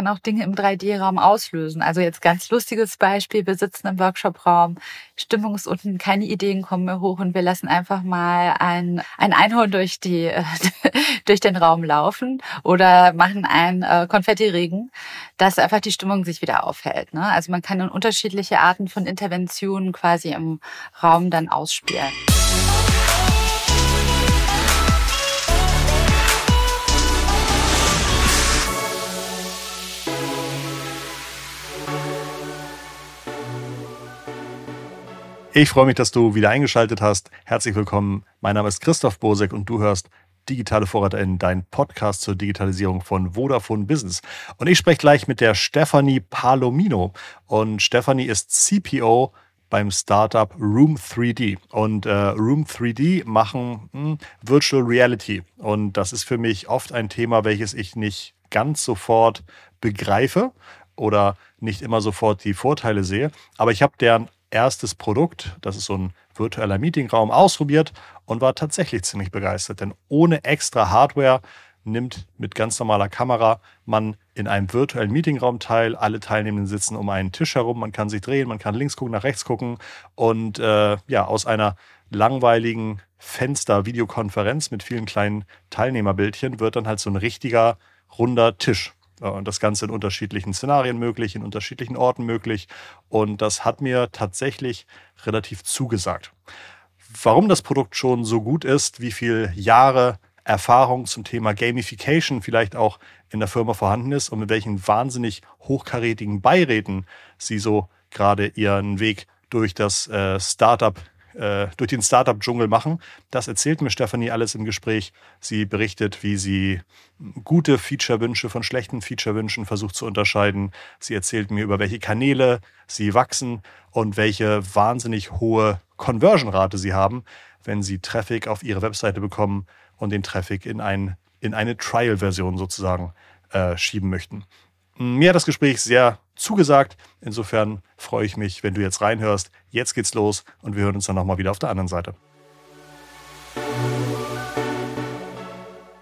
kann auch Dinge im 3D-Raum auslösen. Also jetzt ganz lustiges Beispiel, wir sitzen im Workshop-Raum, Stimmung ist unten, keine Ideen kommen mehr hoch und wir lassen einfach mal ein, ein Einhorn durch, die, durch den Raum laufen oder machen einen äh, Konfettiregen, dass einfach die Stimmung sich wieder aufhält. Ne? Also man kann in unterschiedliche Arten von Interventionen quasi im Raum dann ausspielen. Ich freue mich, dass du wieder eingeschaltet hast. Herzlich willkommen. Mein Name ist Christoph Bosek und du hörst Digitale in dein Podcast zur Digitalisierung von Vodafone Business. Und ich spreche gleich mit der Stefanie Palomino. Und Stefanie ist CPO beim Startup Room 3D. Und äh, Room 3D machen hm, Virtual Reality. Und das ist für mich oft ein Thema, welches ich nicht ganz sofort begreife oder nicht immer sofort die Vorteile sehe. Aber ich habe deren erstes Produkt, das ist so ein virtueller Meetingraum, ausprobiert und war tatsächlich ziemlich begeistert. Denn ohne extra Hardware nimmt mit ganz normaler Kamera man in einem virtuellen Meetingraum teil. Alle Teilnehmenden sitzen um einen Tisch herum. Man kann sich drehen, man kann links gucken, nach rechts gucken. Und äh, ja, aus einer langweiligen Fenster-Videokonferenz mit vielen kleinen Teilnehmerbildchen wird dann halt so ein richtiger runder Tisch. Und das Ganze in unterschiedlichen Szenarien möglich, in unterschiedlichen Orten möglich. Und das hat mir tatsächlich relativ zugesagt. Warum das Produkt schon so gut ist, wie viele Jahre Erfahrung zum Thema Gamification vielleicht auch in der Firma vorhanden ist und mit welchen wahnsinnig hochkarätigen Beiräten sie so gerade ihren Weg durch das äh, Startup äh, durch den Startup-Dschungel machen. Das erzählt mir Stefanie alles im Gespräch. Sie berichtet, wie sie gute Feature-Wünsche von schlechten Feature-Wünschen versucht zu unterscheiden. Sie erzählt mir, über welche Kanäle sie wachsen und welche wahnsinnig hohe Conversion-Rate sie haben, wenn sie Traffic auf ihre Webseite bekommen und den Traffic in, ein, in eine Trial-Version sozusagen äh, schieben möchten. Mir hat das Gespräch sehr zugesagt. Insofern freue ich mich, wenn du jetzt reinhörst. Jetzt geht's los und wir hören uns dann nochmal wieder auf der anderen Seite.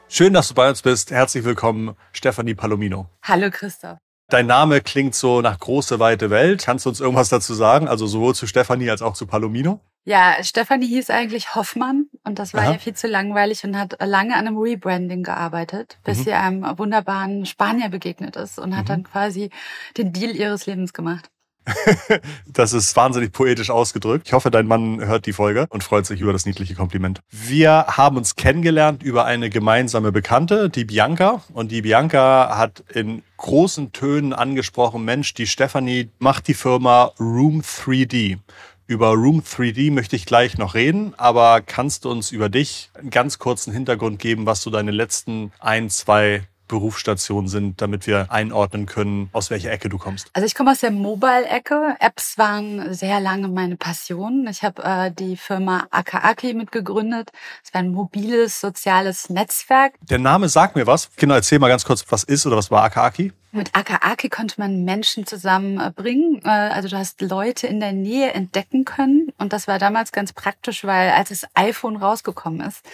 Schön, dass du bei uns bist. Herzlich willkommen, Stefanie Palomino. Hallo Christoph. Dein Name klingt so nach große, weite Welt. Kannst du uns irgendwas dazu sagen? Also sowohl zu Stefanie als auch zu Palomino? Ja, Stefanie hieß eigentlich Hoffmann und das war Aha. ja viel zu langweilig und hat lange an einem Rebranding gearbeitet, bis mhm. sie einem wunderbaren Spanier begegnet ist und hat mhm. dann quasi den Deal ihres Lebens gemacht. das ist wahnsinnig poetisch ausgedrückt. Ich hoffe, dein Mann hört die Folge und freut sich über das niedliche Kompliment. Wir haben uns kennengelernt über eine gemeinsame Bekannte, die Bianca. Und die Bianca hat in großen Tönen angesprochen, Mensch, die Stefanie macht die Firma Room 3D. Über Room 3D möchte ich gleich noch reden, aber kannst du uns über dich einen ganz kurzen Hintergrund geben, was du deine letzten ein, zwei Berufsstationen sind, damit wir einordnen können, aus welcher Ecke du kommst? Also ich komme aus der Mobile-Ecke. Apps waren sehr lange meine Passion. Ich habe äh, die Firma Akaaki mitgegründet. Es war ein mobiles, soziales Netzwerk. Der Name sagt mir was. Genau, erzähl mal ganz kurz, was ist oder was war Akaaki? Mit Akaake konnte man Menschen zusammenbringen. Äh, also du hast Leute in der Nähe entdecken können. Und das war damals ganz praktisch, weil als das iPhone rausgekommen ist,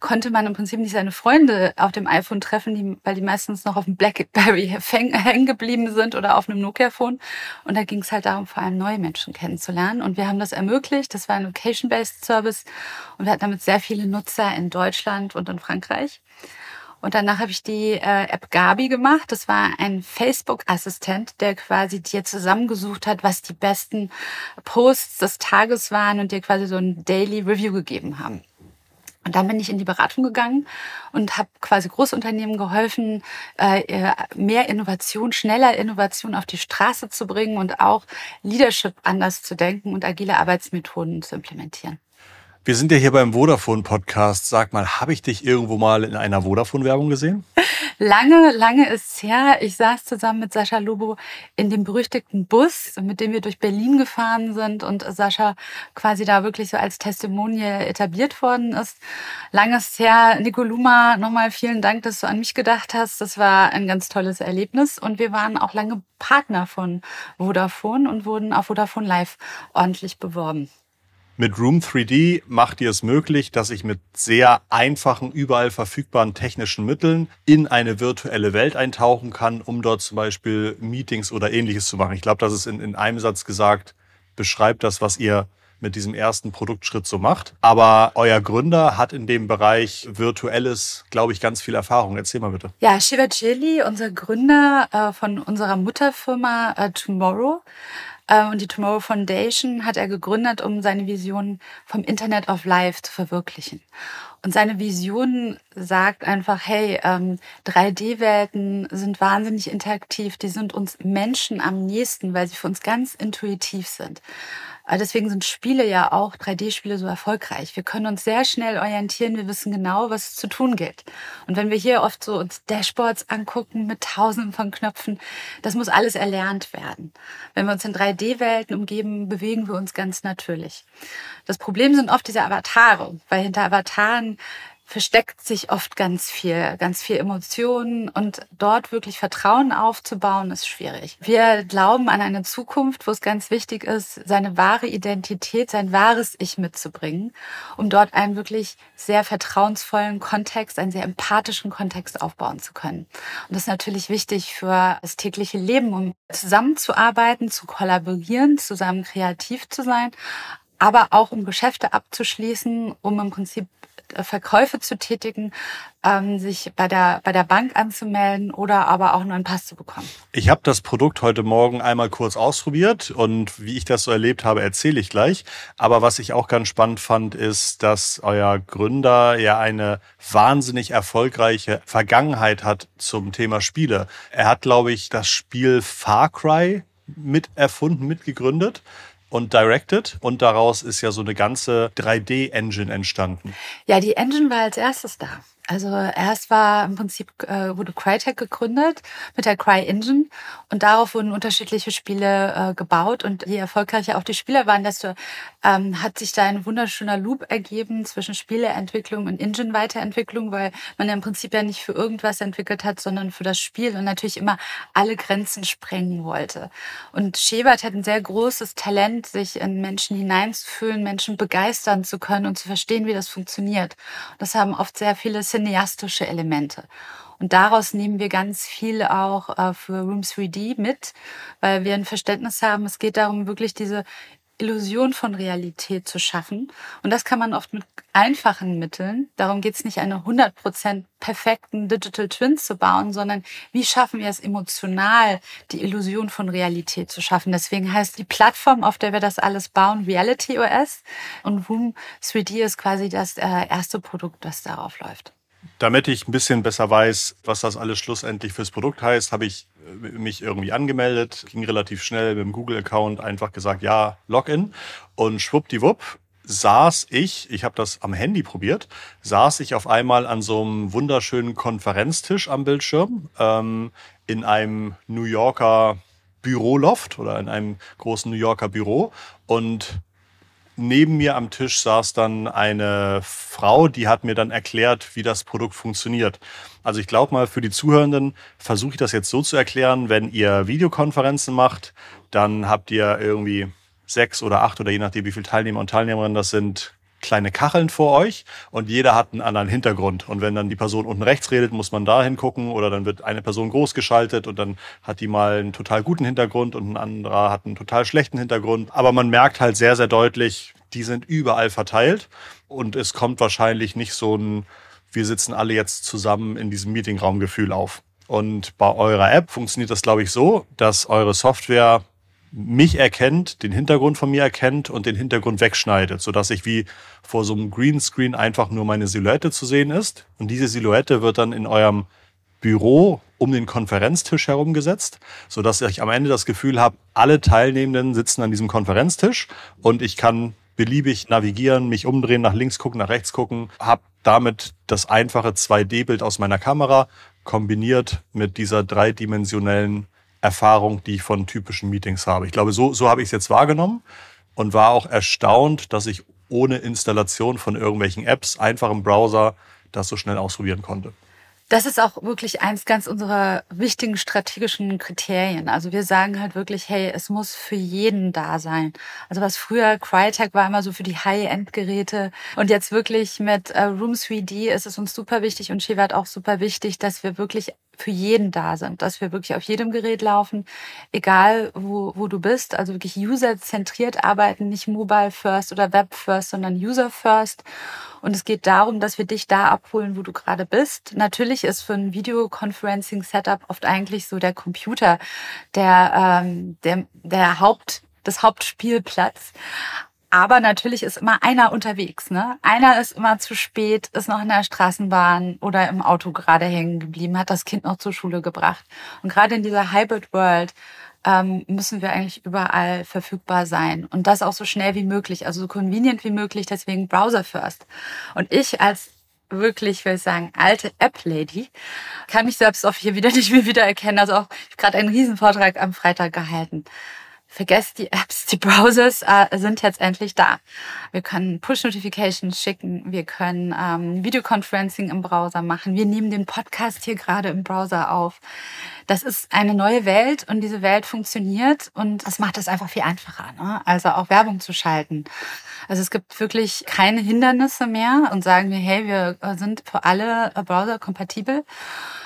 konnte man im Prinzip nicht seine Freunde auf dem iPhone treffen, weil die meistens noch auf dem Blackberry hängen geblieben sind oder auf einem Nokia-Phone. Und da ging es halt darum, vor allem neue Menschen kennenzulernen. Und wir haben das ermöglicht. Das war ein Location-Based Service. Und wir hatten damit sehr viele Nutzer in Deutschland und in Frankreich. Und danach habe ich die äh, App Gabi gemacht. Das war ein Facebook-Assistent, der quasi dir zusammengesucht hat, was die besten Posts des Tages waren und dir quasi so ein Daily Review gegeben haben. Und dann bin ich in die Beratung gegangen und habe quasi Großunternehmen geholfen, äh, mehr Innovation, schneller Innovation auf die Straße zu bringen und auch Leadership anders zu denken und agile Arbeitsmethoden zu implementieren. Wir sind ja hier beim Vodafone-Podcast. Sag mal, habe ich dich irgendwo mal in einer Vodafone-Werbung gesehen? Lange, lange ist her. Ich saß zusammen mit Sascha Lobo in dem berüchtigten Bus, mit dem wir durch Berlin gefahren sind und Sascha quasi da wirklich so als Testimonial etabliert worden ist. Lange ist her. Nicoluma, nochmal vielen Dank, dass du an mich gedacht hast. Das war ein ganz tolles Erlebnis und wir waren auch lange Partner von Vodafone und wurden auf Vodafone Live ordentlich beworben. Mit Room 3D macht ihr es möglich, dass ich mit sehr einfachen, überall verfügbaren technischen Mitteln in eine virtuelle Welt eintauchen kann, um dort zum Beispiel Meetings oder ähnliches zu machen. Ich glaube, das ist in, in einem Satz gesagt, beschreibt das, was ihr mit diesem ersten Produktschritt so macht. Aber euer Gründer hat in dem Bereich Virtuelles, glaube ich, ganz viel Erfahrung. Erzähl mal bitte. Ja, Shiva Chili, unser Gründer äh, von unserer Mutterfirma äh, Tomorrow, und die Tomorrow Foundation hat er gegründet, um seine Vision vom Internet of Life zu verwirklichen. Und seine Vision sagt einfach, hey, ähm, 3D-Welten sind wahnsinnig interaktiv, die sind uns Menschen am nächsten, weil sie für uns ganz intuitiv sind. Deswegen sind Spiele ja auch, 3D-Spiele, so erfolgreich. Wir können uns sehr schnell orientieren, wir wissen genau, was zu tun gilt. Und wenn wir hier oft so uns Dashboards angucken mit tausenden von Knöpfen, das muss alles erlernt werden. Wenn wir uns in 3D-Welten umgeben, bewegen wir uns ganz natürlich. Das Problem sind oft diese Avatare, weil hinter Avataren versteckt sich oft ganz viel, ganz viel Emotionen und dort wirklich Vertrauen aufzubauen ist schwierig. Wir glauben an eine Zukunft, wo es ganz wichtig ist, seine wahre Identität, sein wahres Ich mitzubringen, um dort einen wirklich sehr vertrauensvollen Kontext, einen sehr empathischen Kontext aufbauen zu können. Und das ist natürlich wichtig für das tägliche Leben, um zusammenzuarbeiten, zu kollaborieren, zusammen kreativ zu sein, aber auch um Geschäfte abzuschließen, um im Prinzip äh, Verkäufe zu tätigen, ähm, sich bei der, bei der Bank anzumelden oder aber auch nur einen Pass zu bekommen. Ich habe das Produkt heute Morgen einmal kurz ausprobiert und wie ich das so erlebt habe, erzähle ich gleich. Aber was ich auch ganz spannend fand, ist, dass euer Gründer ja eine wahnsinnig erfolgreiche Vergangenheit hat zum Thema Spiele. Er hat, glaube ich, das Spiel Far Cry mit erfunden, mitgegründet und directed und daraus ist ja so eine ganze 3D-Engine entstanden. Ja, die Engine war als erstes da. Also erst war im Prinzip äh, wurde Crytek gegründet mit der Cry Engine und darauf wurden unterschiedliche Spiele äh, gebaut und je erfolgreicher auch die Spiele waren, desto ähm, hat sich da ein wunderschöner Loop ergeben zwischen Spieleentwicklung und Engine-Weiterentwicklung, weil man ja im Prinzip ja nicht für irgendwas entwickelt hat, sondern für das Spiel und natürlich immer alle Grenzen sprengen wollte. Und Schebert hat ein sehr großes Talent, sich in Menschen hineinzufühlen, Menschen begeistern zu können und zu verstehen, wie das funktioniert. Das haben oft sehr viele cineastische Elemente. Und daraus nehmen wir ganz viel auch äh, für Room 3D mit, weil wir ein Verständnis haben, es geht darum, wirklich diese Illusion von Realität zu schaffen. Und das kann man oft mit einfachen Mitteln. Darum geht es nicht, eine 100% perfekten Digital Twins zu bauen, sondern wie schaffen wir es emotional, die Illusion von Realität zu schaffen. Deswegen heißt die Plattform, auf der wir das alles bauen, Reality OS. Und Room 3D ist quasi das äh, erste Produkt, das darauf läuft. Damit ich ein bisschen besser weiß, was das alles schlussendlich fürs Produkt heißt, habe ich äh, mich irgendwie angemeldet, ging relativ schnell mit dem Google-Account, einfach gesagt, ja, Login. Und schwuppdiwupp saß ich, ich habe das am Handy probiert, saß ich auf einmal an so einem wunderschönen Konferenztisch am Bildschirm ähm, in einem New Yorker Büroloft oder in einem großen New Yorker Büro und neben mir am Tisch saß dann eine Frau, die hat mir dann erklärt, wie das Produkt funktioniert. Also ich glaube mal, für die Zuhörenden versuche ich das jetzt so zu erklären, wenn ihr Videokonferenzen macht, dann habt ihr irgendwie sechs oder acht oder je nachdem, wie viele Teilnehmer und Teilnehmerinnen das sind, kleine Kacheln vor euch und jeder hat einen anderen Hintergrund. Und wenn dann die Person unten rechts redet, muss man da hingucken oder dann wird eine Person groß geschaltet und dann hat die mal einen total guten Hintergrund und ein anderer hat einen total schlechten Hintergrund. Aber man merkt halt sehr, sehr deutlich, die sind überall verteilt und es kommt wahrscheinlich nicht so ein, wir sitzen alle jetzt zusammen in diesem Meetingraumgefühl auf. Und bei eurer App funktioniert das, glaube ich, so, dass eure Software mich erkennt, den Hintergrund von mir erkennt und den Hintergrund wegschneidet, sodass ich wie vor so einem Greenscreen einfach nur meine Silhouette zu sehen ist. Und diese Silhouette wird dann in eurem Büro um den Konferenztisch herum gesetzt, sodass ich am Ende das Gefühl habe, alle Teilnehmenden sitzen an diesem Konferenztisch und ich kann beliebig navigieren, mich umdrehen, nach links gucken, nach rechts gucken, habe damit das einfache 2D-Bild aus meiner Kamera kombiniert mit dieser dreidimensionellen Erfahrung, die ich von typischen Meetings habe. Ich glaube, so, so habe ich es jetzt wahrgenommen und war auch erstaunt, dass ich ohne Installation von irgendwelchen Apps einfach im Browser das so schnell ausprobieren konnte. Das ist auch wirklich eins ganz unserer wichtigen strategischen Kriterien. Also wir sagen halt wirklich, hey, es muss für jeden da sein. Also was früher Crytek war immer so für die High-End-Geräte und jetzt wirklich mit äh, Room 3D ist es uns super wichtig und Shiva auch super wichtig, dass wir wirklich für jeden da sind, dass wir wirklich auf jedem Gerät laufen, egal wo, wo du bist, also wirklich user-zentriert arbeiten, nicht mobile first oder web first, sondern user first. Und es geht darum, dass wir dich da abholen, wo du gerade bist. Natürlich ist für ein Videoconferencing-Setup oft eigentlich so der Computer der, ähm, der, der Haupt, das Hauptspielplatz. Aber natürlich ist immer einer unterwegs. Ne? Einer ist immer zu spät, ist noch in der Straßenbahn oder im Auto gerade hängen geblieben, hat das Kind noch zur Schule gebracht. Und gerade in dieser Hybrid World ähm, müssen wir eigentlich überall verfügbar sein. Und das auch so schnell wie möglich, also so convenient wie möglich, deswegen Browser first. Und ich als wirklich, will ich sagen, alte App-Lady, kann mich selbst auch hier wieder nicht mehr wiedererkennen. Also auch, ich habe gerade einen Riesenvortrag am Freitag gehalten vergesst die Apps, die Browsers äh, sind jetzt endlich da. Wir können Push-Notifications schicken, wir können ähm, Videoconferencing im Browser machen, wir nehmen den Podcast hier gerade im Browser auf. Das ist eine neue Welt und diese Welt funktioniert und das macht es einfach viel einfacher, ne? also auch Werbung zu schalten. Also es gibt wirklich keine Hindernisse mehr und sagen wir, hey, wir sind für alle Browser kompatibel.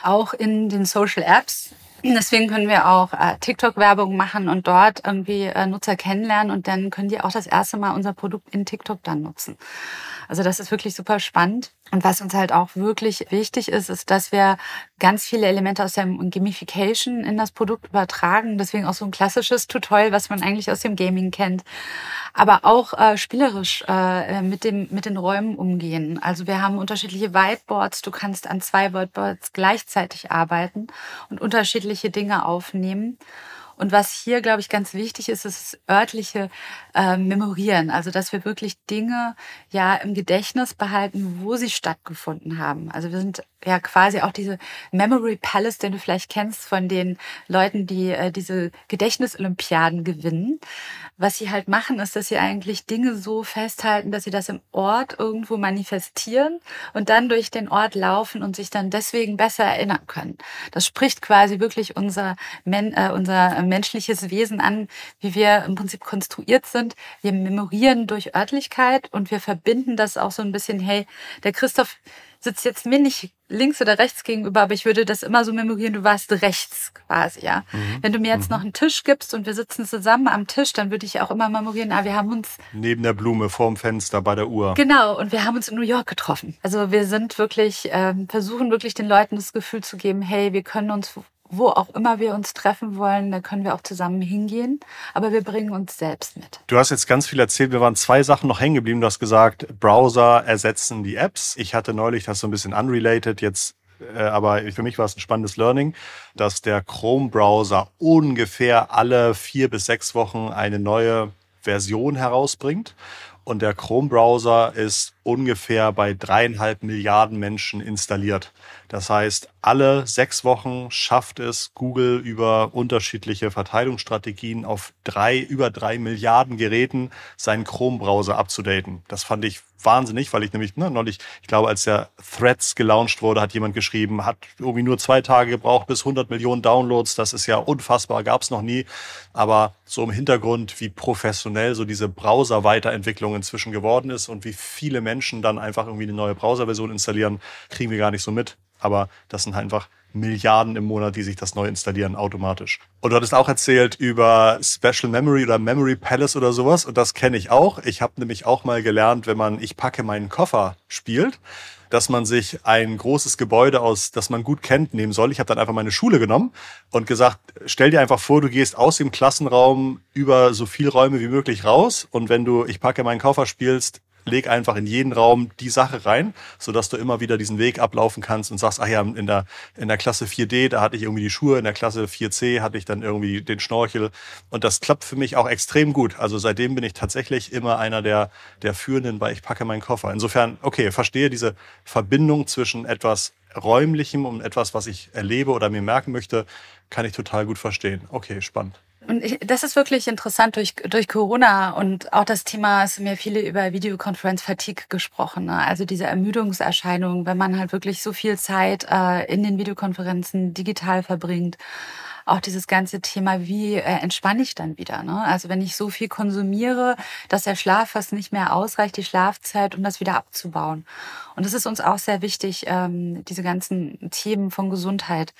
Auch in den Social Apps Deswegen können wir auch äh, TikTok-Werbung machen und dort irgendwie äh, Nutzer kennenlernen und dann können die auch das erste Mal unser Produkt in TikTok dann nutzen. Also das ist wirklich super spannend. Und was uns halt auch wirklich wichtig ist, ist, dass wir ganz viele Elemente aus der Gamification in das Produkt übertragen. Deswegen auch so ein klassisches Tutorial, was man eigentlich aus dem Gaming kennt. Aber auch äh, spielerisch äh, mit, dem, mit den Räumen umgehen. Also wir haben unterschiedliche Whiteboards. Du kannst an zwei Whiteboards gleichzeitig arbeiten und unterschiedliche Dinge aufnehmen. Und was hier, glaube ich, ganz wichtig ist, ist das örtliche äh, Memorieren. Also, dass wir wirklich Dinge ja im Gedächtnis behalten, wo sie stattgefunden haben. Also wir sind ja quasi auch diese Memory Palace, den du vielleicht kennst von den Leuten, die äh, diese Gedächtnisolympiaden gewinnen. Was sie halt machen, ist, dass sie eigentlich Dinge so festhalten, dass sie das im Ort irgendwo manifestieren und dann durch den Ort laufen und sich dann deswegen besser erinnern können. Das spricht quasi wirklich unser, Men äh, unser menschliches Wesen an, wie wir im Prinzip konstruiert sind. Wir memorieren durch Örtlichkeit und wir verbinden das auch so ein bisschen, hey, der Christoph sitzt jetzt mir nicht links oder rechts gegenüber, aber ich würde das immer so memorieren, du warst rechts quasi, ja. Mhm. Wenn du mir jetzt mhm. noch einen Tisch gibst und wir sitzen zusammen am Tisch, dann würde ich auch immer memorieren, ah, wir haben uns... Neben der Blume, vorm Fenster, bei der Uhr. Genau, und wir haben uns in New York getroffen. Also wir sind wirklich, äh, versuchen wirklich den Leuten das Gefühl zu geben, hey, wir können uns wo auch immer wir uns treffen wollen, da können wir auch zusammen hingehen. Aber wir bringen uns selbst mit. Du hast jetzt ganz viel erzählt. Wir waren zwei Sachen noch hängen geblieben. Du hast gesagt, Browser ersetzen die Apps. Ich hatte neulich das so ein bisschen unrelated. Jetzt äh, aber für mich war es ein spannendes Learning, dass der Chrome-Browser ungefähr alle vier bis sechs Wochen eine neue Version herausbringt. Und der Chrome-Browser ist ungefähr bei dreieinhalb Milliarden Menschen installiert. Das heißt, alle sechs Wochen schafft es Google über unterschiedliche Verteilungsstrategien auf drei, über drei Milliarden Geräten seinen Chrome-Browser abzudaten. Das fand ich wahnsinnig, weil ich nämlich ne, neulich, ich glaube, als der Threads gelauncht wurde, hat jemand geschrieben, hat irgendwie nur zwei Tage gebraucht bis 100 Millionen Downloads. Das ist ja unfassbar, gab es noch nie. Aber so im Hintergrund, wie professionell so diese Browser-Weiterentwicklung inzwischen geworden ist und wie viele Menschen Menschen dann einfach irgendwie eine neue Browserversion installieren, kriegen wir gar nicht so mit. Aber das sind halt einfach Milliarden im Monat, die sich das neu installieren automatisch. Und du hattest auch erzählt über Special Memory oder Memory Palace oder sowas. Und das kenne ich auch. Ich habe nämlich auch mal gelernt, wenn man Ich packe meinen Koffer spielt, dass man sich ein großes Gebäude aus, das man gut kennt, nehmen soll. Ich habe dann einfach meine Schule genommen und gesagt, stell dir einfach vor, du gehst aus dem Klassenraum über so viel Räume wie möglich raus. Und wenn du Ich packe meinen Koffer spielst, leg einfach in jeden Raum die Sache rein, sodass du immer wieder diesen Weg ablaufen kannst und sagst, ach ja, in der, in der Klasse 4D, da hatte ich irgendwie die Schuhe, in der Klasse 4C hatte ich dann irgendwie den Schnorchel. Und das klappt für mich auch extrem gut. Also seitdem bin ich tatsächlich immer einer der, der Führenden bei Ich packe meinen Koffer. Insofern, okay, verstehe diese Verbindung zwischen etwas Räumlichem und etwas, was ich erlebe oder mir merken möchte, kann ich total gut verstehen. Okay, spannend. Und ich, das ist wirklich interessant durch, durch Corona und auch das Thema, es haben ja viele über Videokonferenz-Fatigue gesprochen. Ne? Also diese Ermüdungserscheinung, wenn man halt wirklich so viel Zeit äh, in den Videokonferenzen digital verbringt auch dieses ganze Thema, wie äh, entspanne ich dann wieder. Ne? Also wenn ich so viel konsumiere, dass der Schlaf fast nicht mehr ausreicht, die Schlafzeit, um das wieder abzubauen. Und das ist uns auch sehr wichtig, ähm, diese ganzen Themen von Gesundheit.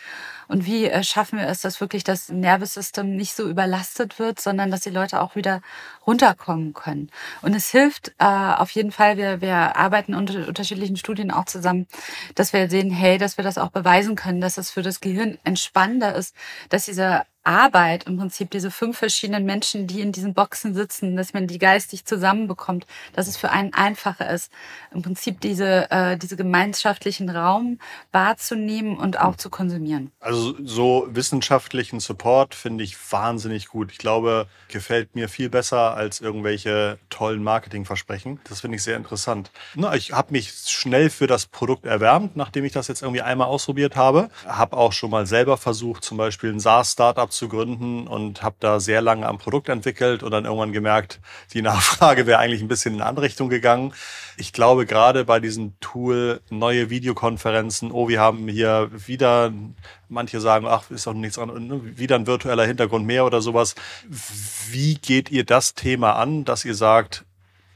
Und wie äh, schaffen wir es, dass wirklich das Nervensystem nicht so überlastet wird, sondern dass die Leute auch wieder runterkommen können. Und es hilft äh, auf jeden Fall, wir, wir arbeiten unter unterschiedlichen Studien auch zusammen, dass wir sehen, hey, dass wir das auch beweisen können, dass es für das Gehirn entspannender ist, dass diese Arbeit im Prinzip diese fünf verschiedenen Menschen, die in diesen Boxen sitzen, dass man die geistig zusammenbekommt, dass es für einen einfacher ist, im Prinzip diese, äh, diese gemeinschaftlichen Raum wahrzunehmen und auch zu konsumieren. Also so wissenschaftlichen Support finde ich wahnsinnig gut. Ich glaube, gefällt mir viel besser als irgendwelche tollen Marketingversprechen. Das finde ich sehr interessant. Na, ich habe mich schnell für das Produkt erwärmt, nachdem ich das jetzt irgendwie einmal ausprobiert habe. Habe auch schon mal selber versucht, zum Beispiel ein SaaS-Startup zu gründen und habe da sehr lange am Produkt entwickelt und dann irgendwann gemerkt, die Nachfrage wäre eigentlich ein bisschen in eine andere Richtung gegangen. Ich glaube gerade bei diesem Tool neue Videokonferenzen, oh, wir haben hier wieder, manche sagen, ach, ist doch nichts anderes, ne, wieder ein virtueller Hintergrund mehr oder sowas. Wie geht ihr das Thema an, dass ihr sagt,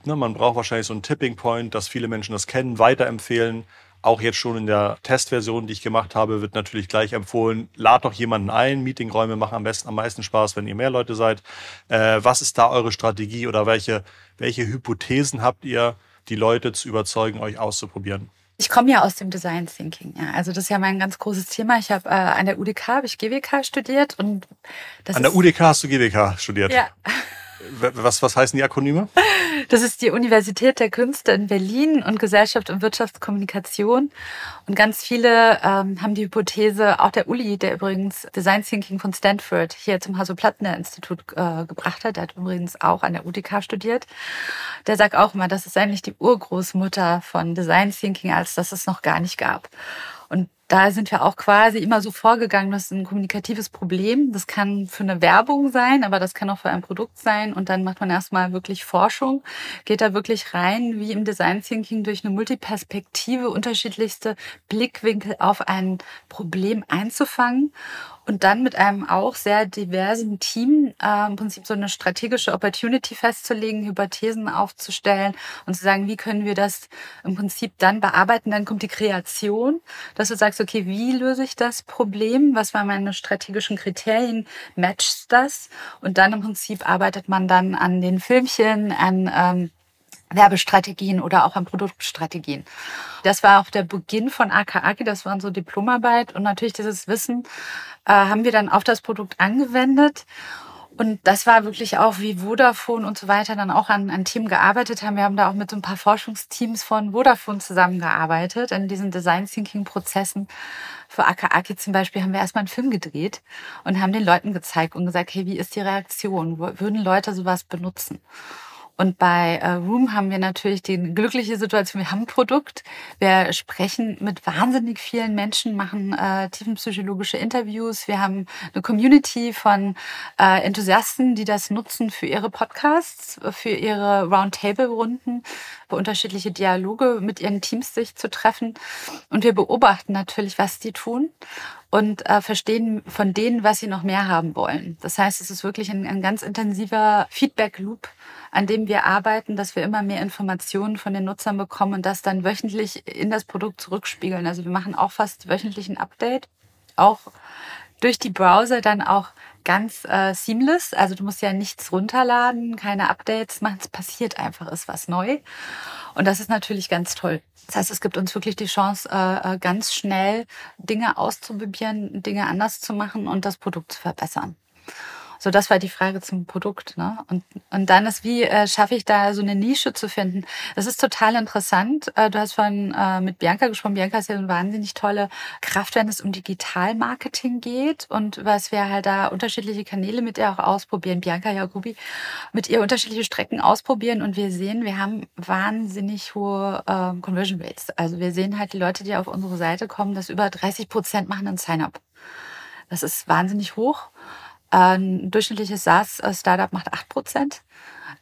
ne, man braucht wahrscheinlich so einen Tipping Point, dass viele Menschen das kennen, weiterempfehlen? Auch jetzt schon in der Testversion, die ich gemacht habe, wird natürlich gleich empfohlen, lad doch jemanden ein. Meetingräume machen am besten am meisten Spaß, wenn ihr mehr Leute seid. Äh, was ist da eure Strategie oder welche, welche Hypothesen habt ihr, die Leute zu überzeugen, euch auszuprobieren? Ich komme ja aus dem Design Thinking. Ja. Also das ist ja mein ganz großes Thema. Ich habe äh, an der UDK habe ich GWK studiert und das an der UDK hast du GWK studiert. Ja. Was, was heißen die Akronyme? Das ist die Universität der Künste in Berlin und Gesellschaft und Wirtschaftskommunikation. Und ganz viele ähm, haben die Hypothese, auch der Uli, der übrigens Design Thinking von Stanford hier zum Hasso-Plattner-Institut äh, gebracht hat, der hat übrigens auch an der UDK studiert, der sagt auch immer, das ist eigentlich die Urgroßmutter von Design Thinking, als dass es noch gar nicht gab. Da sind wir auch quasi immer so vorgegangen, das ist ein kommunikatives Problem. Das kann für eine Werbung sein, aber das kann auch für ein Produkt sein. Und dann macht man erstmal wirklich Forschung, geht da wirklich rein, wie im Design Thinking durch eine Multiperspektive unterschiedlichste Blickwinkel auf ein Problem einzufangen und dann mit einem auch sehr diversen Team äh, im Prinzip so eine strategische Opportunity festzulegen, Hypothesen aufzustellen und zu sagen, wie können wir das im Prinzip dann bearbeiten. Dann kommt die Kreation, dass du sagst, okay, wie löse ich das Problem? Was waren meine strategischen Kriterien? Matcht das? Und dann im Prinzip arbeitet man dann an den Filmchen, an ähm, Werbestrategien oder auch an Produktstrategien. Das war auch der Beginn von AKAKI, das war unsere Diplomarbeit und natürlich dieses Wissen äh, haben wir dann auf das Produkt angewendet. Und das war wirklich auch, wie Vodafone und so weiter dann auch an, an Team gearbeitet haben. Wir haben da auch mit so ein paar Forschungsteams von Vodafone zusammengearbeitet in diesen Design Thinking Prozessen. Für Akaaki zum Beispiel haben wir erstmal einen Film gedreht und haben den Leuten gezeigt und gesagt, hey, wie ist die Reaktion? Würden Leute sowas benutzen? Und bei äh, Room haben wir natürlich die glückliche Situation, wir haben ein Produkt, wir sprechen mit wahnsinnig vielen Menschen, machen äh, tiefenpsychologische Interviews, wir haben eine Community von äh, Enthusiasten, die das nutzen für ihre Podcasts, für ihre Roundtable-Runden, für unterschiedliche Dialoge mit ihren Teams sich zu treffen. Und wir beobachten natürlich, was die tun und äh, verstehen von denen, was sie noch mehr haben wollen. Das heißt, es ist wirklich ein, ein ganz intensiver Feedback-Loop, an dem wir arbeiten, dass wir immer mehr Informationen von den Nutzern bekommen und das dann wöchentlich in das Produkt zurückspiegeln. Also wir machen auch fast wöchentlich ein Update, auch durch die Browser dann auch ganz äh, seamless. Also du musst ja nichts runterladen, keine Updates machen. Es passiert einfach, ist was neu. Und das ist natürlich ganz toll. Das heißt, es gibt uns wirklich die Chance, äh, äh ganz schnell Dinge auszuprobieren, Dinge anders zu machen und das Produkt zu verbessern. So, das war die Frage zum Produkt. Ne? Und, und dann ist, wie äh, schaffe ich da so eine Nische zu finden? Das ist total interessant. Äh, du hast vorhin äh, mit Bianca gesprochen. Bianca ist ja eine wahnsinnig tolle Kraft, wenn es um Digitalmarketing geht und was wir halt da unterschiedliche Kanäle mit ihr auch ausprobieren. Bianca Jacobi mit ihr unterschiedliche Strecken ausprobieren und wir sehen, wir haben wahnsinnig hohe äh, Conversion Rates. Also wir sehen halt die Leute, die auf unsere Seite kommen, dass über 30 Prozent machen einen Sign-up. Das ist wahnsinnig hoch. Ein durchschnittliches SaaS-Startup macht 8 Prozent.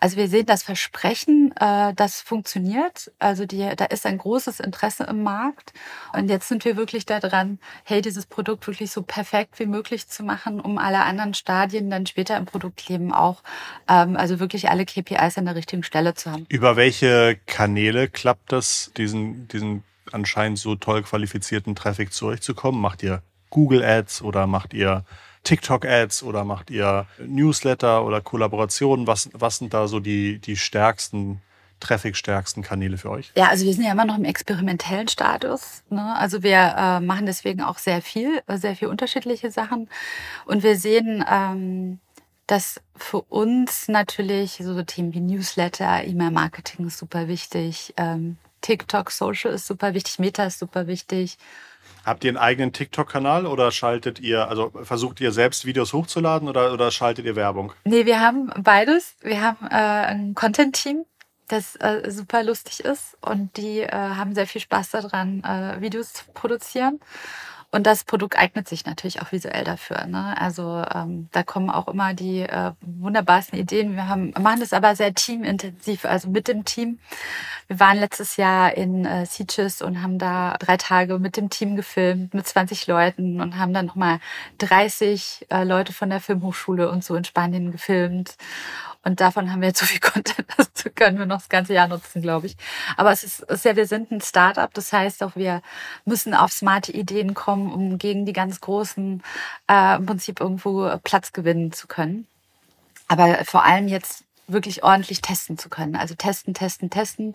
Also wir sehen das Versprechen, äh, das funktioniert. Also die, da ist ein großes Interesse im Markt. Und jetzt sind wir wirklich daran, hey, dieses Produkt wirklich so perfekt wie möglich zu machen, um alle anderen Stadien dann später im Produktleben auch, ähm, also wirklich alle KPIs an der richtigen Stelle zu haben. Über welche Kanäle klappt das, diesen, diesen anscheinend so toll qualifizierten Traffic zu euch zu kommen? Macht ihr Google Ads oder macht ihr TikTok-Ads oder macht ihr Newsletter oder Kollaborationen? Was, was sind da so die, die stärksten Traffic-stärksten Kanäle für euch? Ja, also wir sind ja immer noch im experimentellen Status. Ne? Also wir äh, machen deswegen auch sehr viel, sehr viel unterschiedliche Sachen. Und wir sehen, ähm, dass für uns natürlich so Themen wie Newsletter, E-Mail-Marketing ist super wichtig, ähm, TikTok, Social ist super wichtig, Meta ist super wichtig. Habt ihr einen eigenen TikTok-Kanal oder schaltet ihr, also versucht ihr selbst Videos hochzuladen oder, oder schaltet ihr Werbung? Nee, wir haben beides. Wir haben äh, ein Content-Team, das äh, super lustig ist und die äh, haben sehr viel Spaß daran, äh, Videos zu produzieren. Und das Produkt eignet sich natürlich auch visuell dafür. Ne? Also ähm, da kommen auch immer die äh, wunderbarsten Ideen. Wir haben, machen das aber sehr teamintensiv, also mit dem Team. Wir waren letztes Jahr in äh, Sitges und haben da drei Tage mit dem Team gefilmt, mit 20 Leuten und haben dann nochmal 30 äh, Leute von der Filmhochschule und so in Spanien gefilmt. Und davon haben wir jetzt so viel Content, das können wir noch das ganze Jahr nutzen, glaube ich. Aber es ist, ist ja, wir sind ein Startup, das heißt auch, wir müssen auf smarte Ideen kommen, um gegen die ganz großen äh, im Prinzip irgendwo Platz gewinnen zu können. Aber vor allem jetzt wirklich ordentlich testen zu können. Also testen, testen, testen.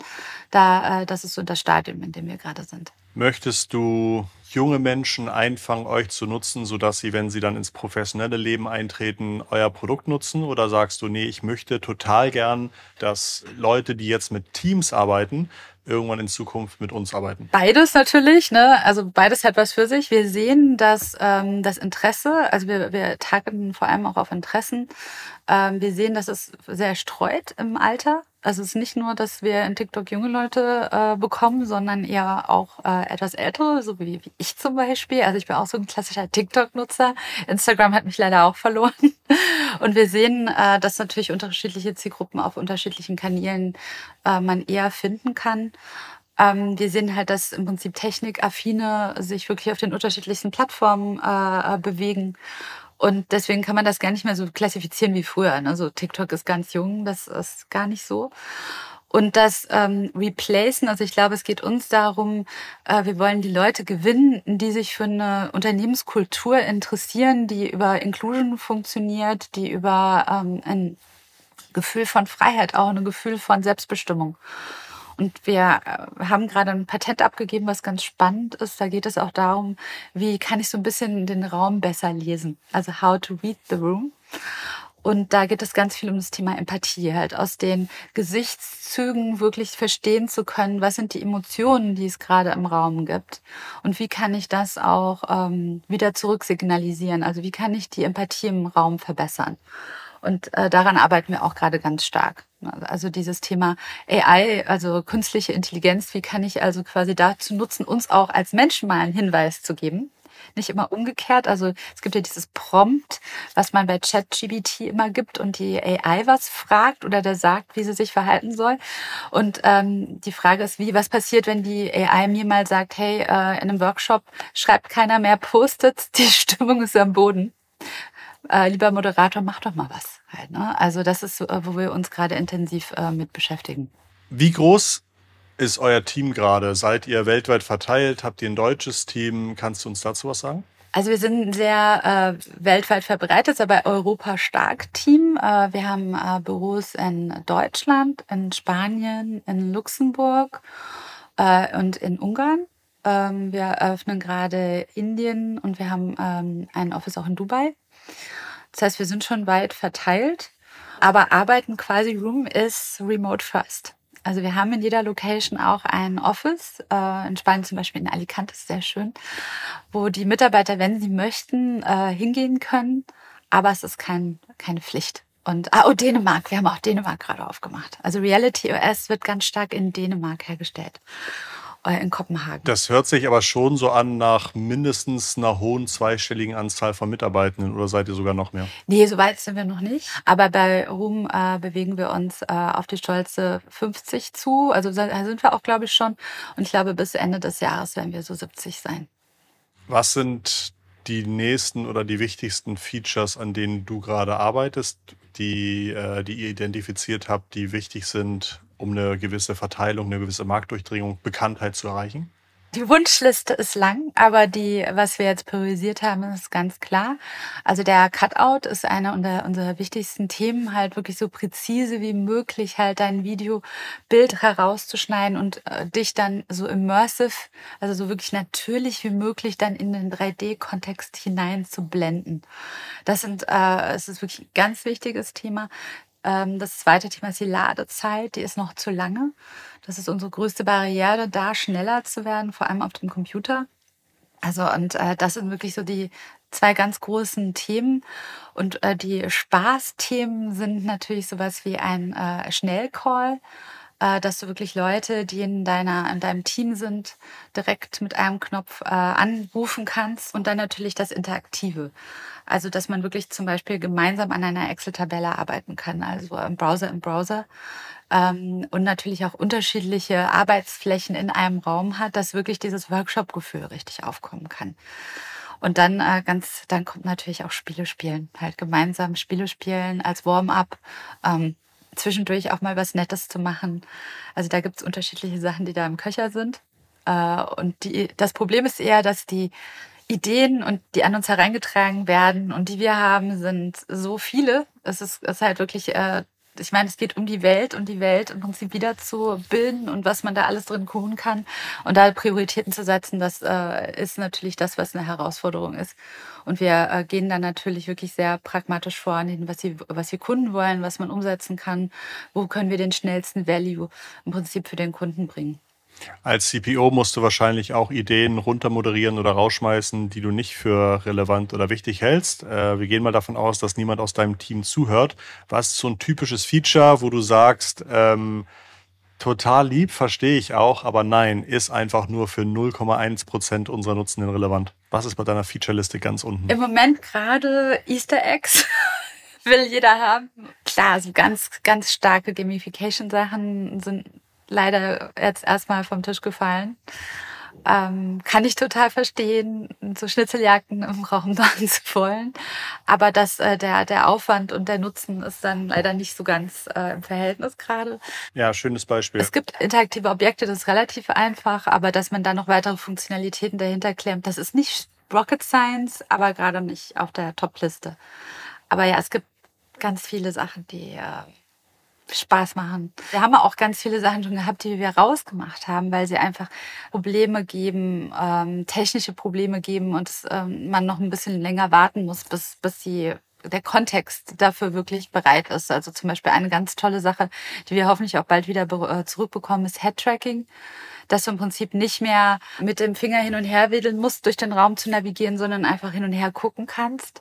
Da, äh, das ist so das Stadium, in dem wir gerade sind. Möchtest du junge Menschen einfangen, euch zu nutzen, sodass sie, wenn sie dann ins professionelle Leben eintreten, euer Produkt nutzen? Oder sagst du, nee, ich möchte total gern, dass Leute, die jetzt mit Teams arbeiten, irgendwann in Zukunft mit uns arbeiten? Beides natürlich, ne? Also beides hat was für sich. Wir sehen, dass ähm, das Interesse, also wir, wir targeten vor allem auch auf Interessen. Ähm, wir sehen, dass es sehr streut im Alter. Also es ist nicht nur, dass wir in TikTok junge Leute äh, bekommen, sondern eher auch äh, etwas ältere, so wie, wie ich zum Beispiel. Also ich bin auch so ein klassischer TikTok-Nutzer. Instagram hat mich leider auch verloren. Und wir sehen, äh, dass natürlich unterschiedliche Zielgruppen auf unterschiedlichen Kanälen äh, man eher finden kann. Ähm, wir sehen halt, dass im Prinzip Technikaffine sich wirklich auf den unterschiedlichsten Plattformen äh, bewegen und deswegen kann man das gar nicht mehr so klassifizieren wie früher. Also TikTok ist ganz jung, das ist gar nicht so. Und das ähm, Replacen, also ich glaube, es geht uns darum, äh, wir wollen die Leute gewinnen, die sich für eine Unternehmenskultur interessieren, die über Inclusion funktioniert, die über ähm, ein Gefühl von Freiheit, auch ein Gefühl von Selbstbestimmung. Und wir äh, haben gerade ein Patent abgegeben, was ganz spannend ist. Da geht es auch darum, wie kann ich so ein bisschen den Raum besser lesen. Also how to read the room. Und da geht es ganz viel um das Thema Empathie, halt aus den Gesichtszügen wirklich verstehen zu können, was sind die Emotionen, die es gerade im Raum gibt. Und wie kann ich das auch ähm, wieder zurücksignalisieren? Also wie kann ich die Empathie im Raum verbessern? Und äh, daran arbeiten wir auch gerade ganz stark. Also dieses Thema AI, also künstliche Intelligenz, wie kann ich also quasi dazu nutzen, uns auch als Menschen mal einen Hinweis zu geben? Nicht immer umgekehrt. Also es gibt ja dieses Prompt, was man bei ChatGBT immer gibt und die AI was fragt oder der sagt, wie sie sich verhalten soll. Und ähm, die Frage ist, wie was passiert, wenn die AI mir mal sagt, hey, äh, in einem Workshop schreibt keiner mehr Post-its, die Stimmung ist am Boden äh, lieber Moderator, mach doch mal was. Halt, ne? Also das ist, äh, wo wir uns gerade intensiv äh, mit beschäftigen. Wie groß ist euer Team gerade? Seid ihr weltweit verteilt? Habt ihr ein deutsches Team? Kannst du uns dazu was sagen? Also wir sind sehr äh, weltweit verbreitet, aber Europa stark Team. Äh, wir haben äh, Büros in Deutschland, in Spanien, in Luxemburg äh, und in Ungarn. Ähm, wir eröffnen gerade Indien und wir haben ähm, ein Office auch in Dubai. Das heißt, wir sind schon weit verteilt, aber arbeiten quasi Room ist remote first. Also wir haben in jeder Location auch ein Office, äh, in Spanien zum Beispiel in Alicante, ist sehr schön, wo die Mitarbeiter, wenn sie möchten, äh, hingehen können, aber es ist kein, keine Pflicht. Und ah, oh, Dänemark, wir haben auch Dänemark gerade aufgemacht. Also Reality OS wird ganz stark in Dänemark hergestellt. Äh, in Kopenhagen. Das hört sich aber schon so an nach mindestens einer hohen zweistelligen Anzahl von Mitarbeitenden oder seid ihr sogar noch mehr? Nee, so weit sind wir noch nicht. Aber bei Ruhm äh, bewegen wir uns äh, auf die stolze 50 zu. Also da sind wir auch, glaube ich, schon. Und ich glaube, bis Ende des Jahres werden wir so 70 sein. Was sind die nächsten oder die wichtigsten Features, an denen du gerade arbeitest, die, äh, die ihr identifiziert habt, die wichtig sind, um eine gewisse Verteilung, eine gewisse Marktdurchdringung, Bekanntheit zu erreichen? Die Wunschliste ist lang, aber die, was wir jetzt priorisiert haben, ist ganz klar. Also der Cutout ist einer unserer wichtigsten Themen, halt wirklich so präzise wie möglich halt dein Videobild herauszuschneiden und äh, dich dann so immersive, also so wirklich natürlich wie möglich dann in den 3D-Kontext hinein zu blenden. Das sind, äh, es ist wirklich ein ganz wichtiges Thema. Ähm, das zweite Thema ist die Ladezeit, die ist noch zu lange. Das ist unsere größte Barriere, da schneller zu werden, vor allem auf dem Computer. Also und äh, das sind wirklich so die zwei ganz großen Themen. Und äh, die Spaßthemen sind natürlich sowas wie ein äh, Schnellcall dass du wirklich Leute, die in deiner, in deinem Team sind, direkt mit einem Knopf äh, anrufen kannst und dann natürlich das Interaktive. Also, dass man wirklich zum Beispiel gemeinsam an einer Excel-Tabelle arbeiten kann, also im Browser im Browser. Ähm, und natürlich auch unterschiedliche Arbeitsflächen in einem Raum hat, dass wirklich dieses Workshop-Gefühl richtig aufkommen kann. Und dann äh, ganz, dann kommt natürlich auch Spiele spielen, halt gemeinsam Spiele spielen als Warm-up. Ähm, zwischendurch auch mal was Nettes zu machen. Also da gibt es unterschiedliche Sachen, die da im Köcher sind. Äh, und die, das Problem ist eher, dass die Ideen und die an uns hereingetragen werden und die wir haben, sind so viele. Es ist, es ist halt wirklich äh, ich meine, es geht um die Welt und die Welt im Prinzip wieder zu bilden und was man da alles drin tun kann. Und da Prioritäten zu setzen, das äh, ist natürlich das, was eine Herausforderung ist. Und wir äh, gehen dann natürlich wirklich sehr pragmatisch voran, was die, was die Kunden wollen, was man umsetzen kann, wo können wir den schnellsten Value im Prinzip für den Kunden bringen. Als CPO musst du wahrscheinlich auch Ideen runtermoderieren oder rausschmeißen, die du nicht für relevant oder wichtig hältst. Äh, wir gehen mal davon aus, dass niemand aus deinem Team zuhört. Was ist so ein typisches Feature, wo du sagst, ähm, total lieb, verstehe ich auch, aber nein, ist einfach nur für 0,1 Prozent unserer Nutzenden relevant. Was ist bei deiner Feature-Liste ganz unten? Im Moment gerade Easter Eggs. Will jeder haben. Klar, so ganz, ganz starke Gamification-Sachen sind leider jetzt erstmal vom Tisch gefallen. Ähm, kann ich total verstehen, so Schnitzeljagden im Raum machen zu wollen. Aber das, äh, der, der Aufwand und der Nutzen ist dann leider nicht so ganz äh, im Verhältnis gerade. Ja, schönes Beispiel. Es gibt interaktive Objekte, das ist relativ einfach, aber dass man da noch weitere Funktionalitäten dahinter klemmt, das ist nicht Rocket Science, aber gerade nicht auf der Top-Liste. Aber ja, es gibt ganz viele Sachen, die äh, Spaß machen. Wir haben auch ganz viele Sachen schon gehabt, die wir rausgemacht haben, weil sie einfach Probleme geben, ähm, technische Probleme geben und ähm, man noch ein bisschen länger warten muss, bis, bis sie der Kontext dafür wirklich bereit ist. Also zum Beispiel eine ganz tolle Sache, die wir hoffentlich auch bald wieder äh, zurückbekommen, ist Head-Tracking. Dass du im Prinzip nicht mehr mit dem Finger hin und her wedeln musst, durch den Raum zu navigieren, sondern einfach hin und her gucken kannst.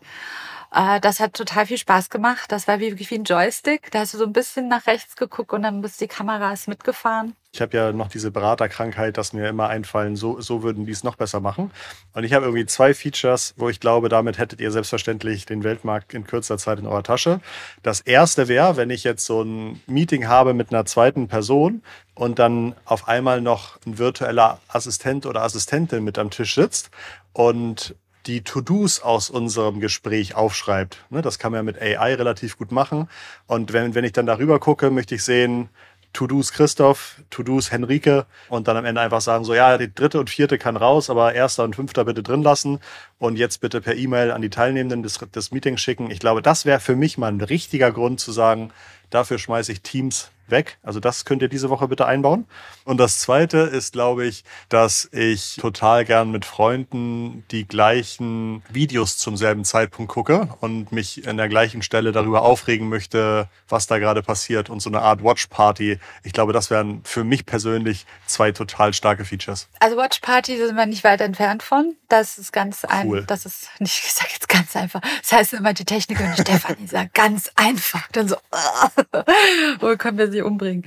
Äh, das hat total viel Spaß gemacht. Das war wie, wie ein Joystick. Da hast du so ein bisschen nach rechts geguckt und dann bist die Kameras mitgefahren. Ich habe ja noch diese Beraterkrankheit, dass mir immer einfallen, so, so würden die es noch besser machen. Und ich habe irgendwie zwei Features, wo ich glaube, damit hättet ihr selbstverständlich den Weltmarkt in kürzer Zeit in eurer Tasche. Das erste wäre, wenn ich jetzt so ein Meeting habe mit einer zweiten Person und dann auf einmal noch ein virtueller Assistent oder Assistentin mit am Tisch sitzt und die To-Dos aus unserem Gespräch aufschreibt. Ne, das kann man ja mit AI relativ gut machen. Und wenn, wenn ich dann darüber gucke, möchte ich sehen, To-Dos Christoph, To-Dos Henrike und dann am Ende einfach sagen, so ja, die dritte und vierte kann raus, aber erster und fünfter bitte drin lassen und jetzt bitte per E-Mail an die Teilnehmenden des, des Meetings schicken. Ich glaube, das wäre für mich mal ein richtiger Grund zu sagen, dafür schmeiße ich Teams weg. Also das könnt ihr diese Woche bitte einbauen. Und das Zweite ist, glaube ich, dass ich total gern mit Freunden die gleichen Videos zum selben Zeitpunkt gucke und mich an der gleichen Stelle darüber aufregen möchte, was da gerade passiert und so eine Art Watch Party. Ich glaube, das wären für mich persönlich zwei total starke Features. Also Watch Party sind wir nicht weit entfernt von. Das ist ganz cool. ein, das ist nicht ich sage jetzt ganz einfach. Das heißt immer die Technik und Stefanie sagt ganz einfach. Dann so, wo können wir sie sich umbringen.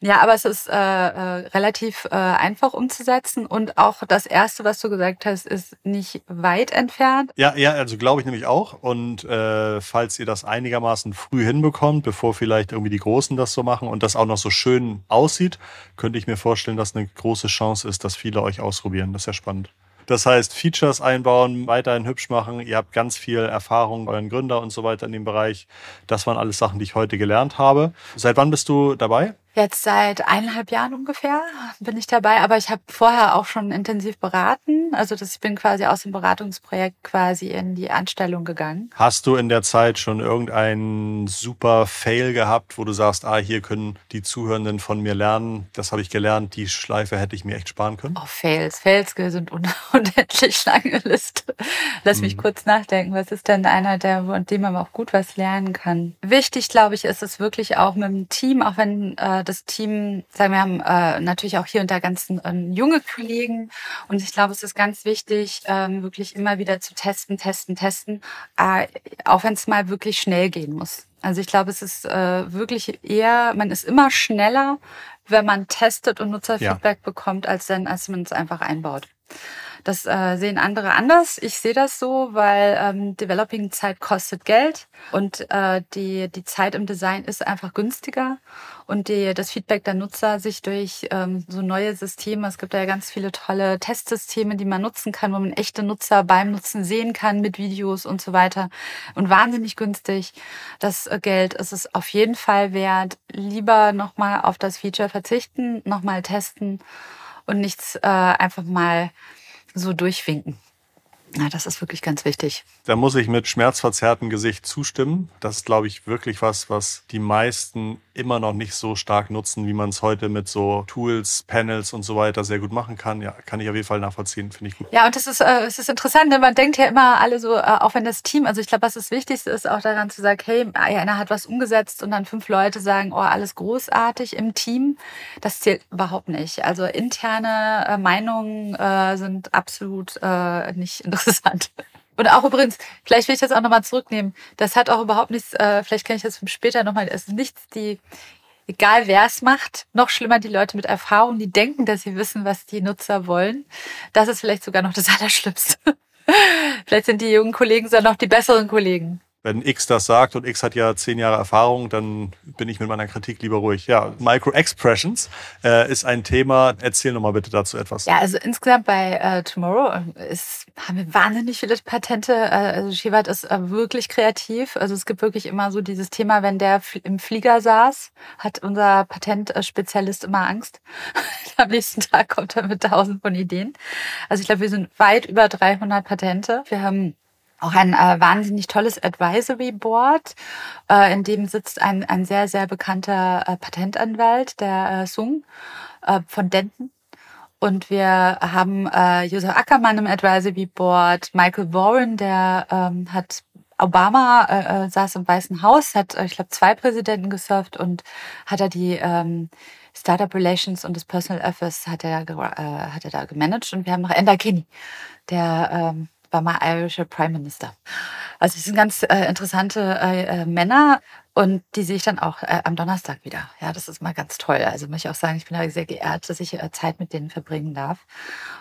Ja, aber es ist äh, äh, relativ äh, einfach umzusetzen und auch das erste, was du gesagt hast, ist nicht weit entfernt. Ja, ja, also glaube ich nämlich auch. Und äh, falls ihr das einigermaßen früh hinbekommt, bevor vielleicht irgendwie die Großen das so machen und das auch noch so schön aussieht, könnte ich mir vorstellen, dass eine große Chance ist, dass viele euch ausprobieren. Das ist ja spannend. Das heißt, Features einbauen, weiterhin hübsch machen. Ihr habt ganz viel Erfahrung, euren Gründer und so weiter in dem Bereich. Das waren alles Sachen, die ich heute gelernt habe. Seit wann bist du dabei? Jetzt seit eineinhalb Jahren ungefähr bin ich dabei, aber ich habe vorher auch schon intensiv beraten. Also das, ich bin quasi aus dem Beratungsprojekt quasi in die Anstellung gegangen. Hast du in der Zeit schon irgendeinen super Fail gehabt, wo du sagst, ah, hier können die Zuhörenden von mir lernen, das habe ich gelernt, die Schleife hätte ich mir echt sparen können? Oh, Fails. Fails sind un unendlich lange Liste. Lass mhm. mich kurz nachdenken, was ist denn einer, der, von dem man auch gut was lernen kann? Wichtig, glaube ich, ist es wirklich auch mit dem Team, auch wenn äh, das Team, sagen wir haben äh, natürlich auch hier und da ganz äh, junge Kollegen und ich glaube, es ist ganz wichtig, ähm, wirklich immer wieder zu testen, testen, testen, äh, auch wenn es mal wirklich schnell gehen muss. Also ich glaube, es ist äh, wirklich eher, man ist immer schneller, wenn man testet und Nutzerfeedback ja. bekommt, als dann, als man es einfach einbaut. Das äh, sehen andere anders. Ich sehe das so, weil ähm, Developing-Zeit kostet Geld und äh, die, die Zeit im Design ist einfach günstiger und die, das Feedback der Nutzer sich durch ähm, so neue Systeme, es gibt ja ganz viele tolle Testsysteme, die man nutzen kann, wo man echte Nutzer beim Nutzen sehen kann mit Videos und so weiter und wahnsinnig günstig. Das äh, Geld ist es auf jeden Fall wert. Lieber nochmal auf das Feature verzichten, nochmal testen und nichts äh, einfach mal so durchwinken. Ja, das ist wirklich ganz wichtig. Da muss ich mit schmerzverzerrtem Gesicht zustimmen. Das ist, glaube ich, wirklich was, was die meisten immer noch nicht so stark nutzen, wie man es heute mit so Tools, Panels und so weiter sehr gut machen kann. Ja, kann ich auf jeden Fall nachvollziehen, finde ich gut. Ja, und das ist, äh, es ist interessant, denn man denkt ja immer alle so, äh, auch wenn das Team, also ich glaube, was das Wichtigste ist, auch daran zu sagen, hey, einer hat was umgesetzt und dann fünf Leute sagen, oh, alles großartig im Team. Das zählt überhaupt nicht. Also interne äh, Meinungen äh, sind absolut äh, nicht interessant. Und auch übrigens, vielleicht will ich das auch nochmal zurücknehmen. Das hat auch überhaupt nichts, äh, vielleicht kann ich das später nochmal, es ist nichts, die, egal wer es macht, noch schlimmer die Leute mit Erfahrung, die denken, dass sie wissen, was die Nutzer wollen. Das ist vielleicht sogar noch das Allerschlimmste. vielleicht sind die jungen Kollegen sogar noch die besseren Kollegen wenn X das sagt und X hat ja zehn Jahre Erfahrung, dann bin ich mit meiner Kritik lieber ruhig. Ja, Micro-Expressions äh, ist ein Thema. Erzähl nochmal bitte dazu etwas. Ja, also insgesamt bei äh, Tomorrow ist, haben wir wahnsinnig viele Patente. Äh, also Shivat ist äh, wirklich kreativ. Also es gibt wirklich immer so dieses Thema, wenn der im Flieger saß, hat unser Patentspezialist immer Angst. Am nächsten Tag kommt er mit tausend von Ideen. Also ich glaube, wir sind weit über 300 Patente. Wir haben auch ein äh, wahnsinnig tolles Advisory Board, äh, in dem sitzt ein, ein sehr, sehr bekannter äh, Patentanwalt, der äh, Sung äh, von Denton. Und wir haben äh, Josef Ackermann im Advisory Board, Michael Warren, der ähm, hat Obama äh, äh saß im Weißen Haus, hat, äh, ich glaube, zwei Präsidenten gesurft und hat er die ähm, Startup Relations und das Personal Office hat er, äh, hat er da gemanagt. Und wir haben noch Enda Kinney, der ähm, war mal irischer Prime Minister. Also es sind ganz äh, interessante äh, äh, Männer und die sehe ich dann auch äh, am Donnerstag wieder. Ja, das ist mal ganz toll. Also muss ich auch sagen, ich bin da sehr geehrt, dass ich äh, Zeit mit denen verbringen darf.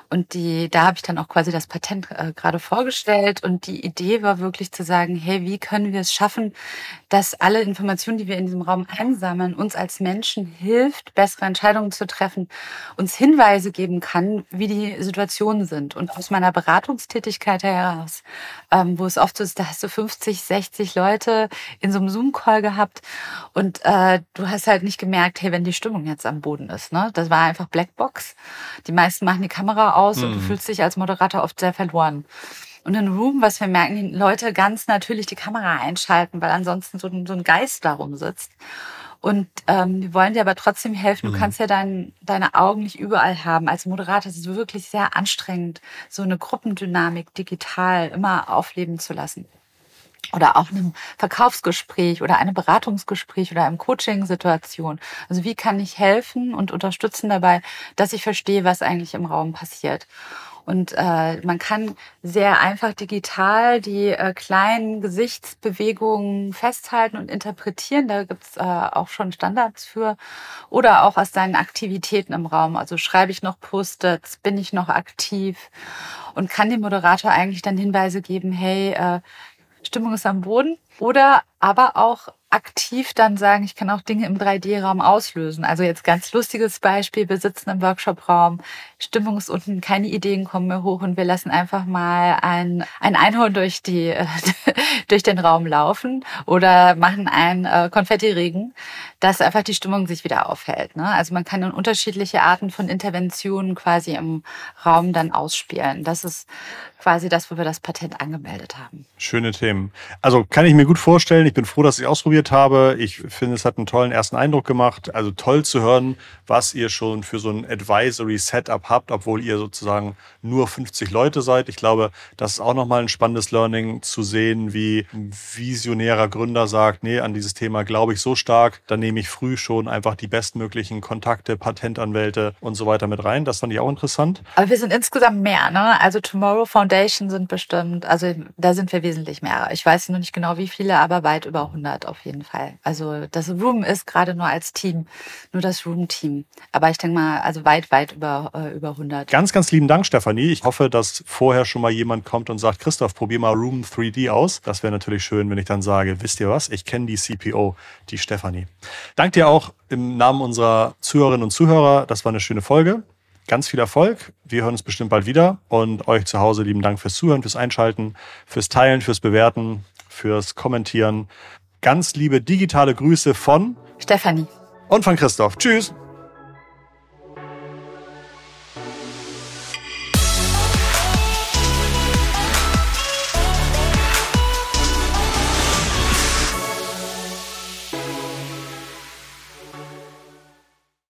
Und die, da habe ich dann auch quasi das Patent äh, gerade vorgestellt. Und die Idee war wirklich zu sagen, hey, wie können wir es schaffen, dass alle Informationen, die wir in diesem Raum einsammeln, uns als Menschen hilft, bessere Entscheidungen zu treffen, uns Hinweise geben kann, wie die Situationen sind. Und aus meiner Beratungstätigkeit heraus, ähm, wo es oft so ist, da hast du 50, 60 Leute in so einem Zoom-Call gehabt und äh, du hast halt nicht gemerkt, hey, wenn die Stimmung jetzt am Boden ist. Ne? Das war einfach Blackbox. Die meisten machen die Kamera aus mhm. und du mhm. fühlst dich als Moderator oft sehr verloren. Und in Room, was wir merken, die Leute ganz natürlich die Kamera einschalten, weil ansonsten so ein, so ein Geist darum sitzt. Und ähm, wir wollen dir aber trotzdem helfen. Du mhm. kannst ja dein, deine Augen nicht überall haben. Als Moderator ist es wirklich sehr anstrengend, so eine Gruppendynamik digital immer aufleben zu lassen oder auch einem Verkaufsgespräch oder einem Beratungsgespräch oder einem Coaching-Situation. Also wie kann ich helfen und unterstützen dabei, dass ich verstehe, was eigentlich im Raum passiert. Und äh, man kann sehr einfach digital die äh, kleinen Gesichtsbewegungen festhalten und interpretieren. Da gibt's äh, auch schon Standards für. Oder auch aus seinen Aktivitäten im Raum. Also schreibe ich noch Post-its, bin ich noch aktiv und kann dem Moderator eigentlich dann Hinweise geben, hey, äh, Stimmung ist am Boden. Oder aber auch aktiv dann sagen, ich kann auch Dinge im 3D-Raum auslösen. Also jetzt ganz lustiges Beispiel, wir sitzen im Workshop-Raum, Stimmung ist unten, keine Ideen kommen mehr hoch und wir lassen einfach mal ein, ein Einhorn durch, die, durch den Raum laufen oder machen einen äh, Konfetti-Regen, dass einfach die Stimmung sich wieder aufhält. Ne? Also man kann dann unterschiedliche Arten von Interventionen quasi im Raum dann ausspielen. Das ist quasi das, wo wir das Patent angemeldet haben. Schöne Themen. Also kann ich mir gut vorstellen. Ich bin froh, dass ich ausprobiert habe. Ich finde, es hat einen tollen ersten Eindruck gemacht. Also toll zu hören, was ihr schon für so ein Advisory Setup habt, obwohl ihr sozusagen nur 50 Leute seid. Ich glaube, das ist auch nochmal ein spannendes Learning zu sehen, wie ein visionärer Gründer sagt, nee, an dieses Thema glaube ich so stark, dann nehme ich früh schon einfach die bestmöglichen Kontakte, Patentanwälte und so weiter mit rein. Das fand ich auch interessant. Aber wir sind insgesamt mehr, ne? Also Tomorrow Foundation sind bestimmt, also da sind wir wesentlich mehr. Ich weiß noch nicht genau wie viele, aber weit über 100 auf jeden Fall. Also das Room ist gerade nur als Team, nur das Room-Team. Aber ich denke mal, also weit, weit über, äh, über 100. Ganz, ganz lieben Dank, Stefanie. Ich hoffe, dass vorher schon mal jemand kommt und sagt, Christoph, probier mal Room 3D aus. Das wäre natürlich schön, wenn ich dann sage, wisst ihr was, ich kenne die CPO, die Stefanie. Dank dir auch im Namen unserer Zuhörerinnen und Zuhörer. Das war eine schöne Folge. Ganz viel Erfolg. Wir hören uns bestimmt bald wieder. Und euch zu Hause lieben Dank fürs Zuhören, fürs Einschalten, fürs Teilen, fürs Bewerten, fürs Kommentieren. Ganz liebe digitale Grüße von Stefanie und von Christoph. Tschüss.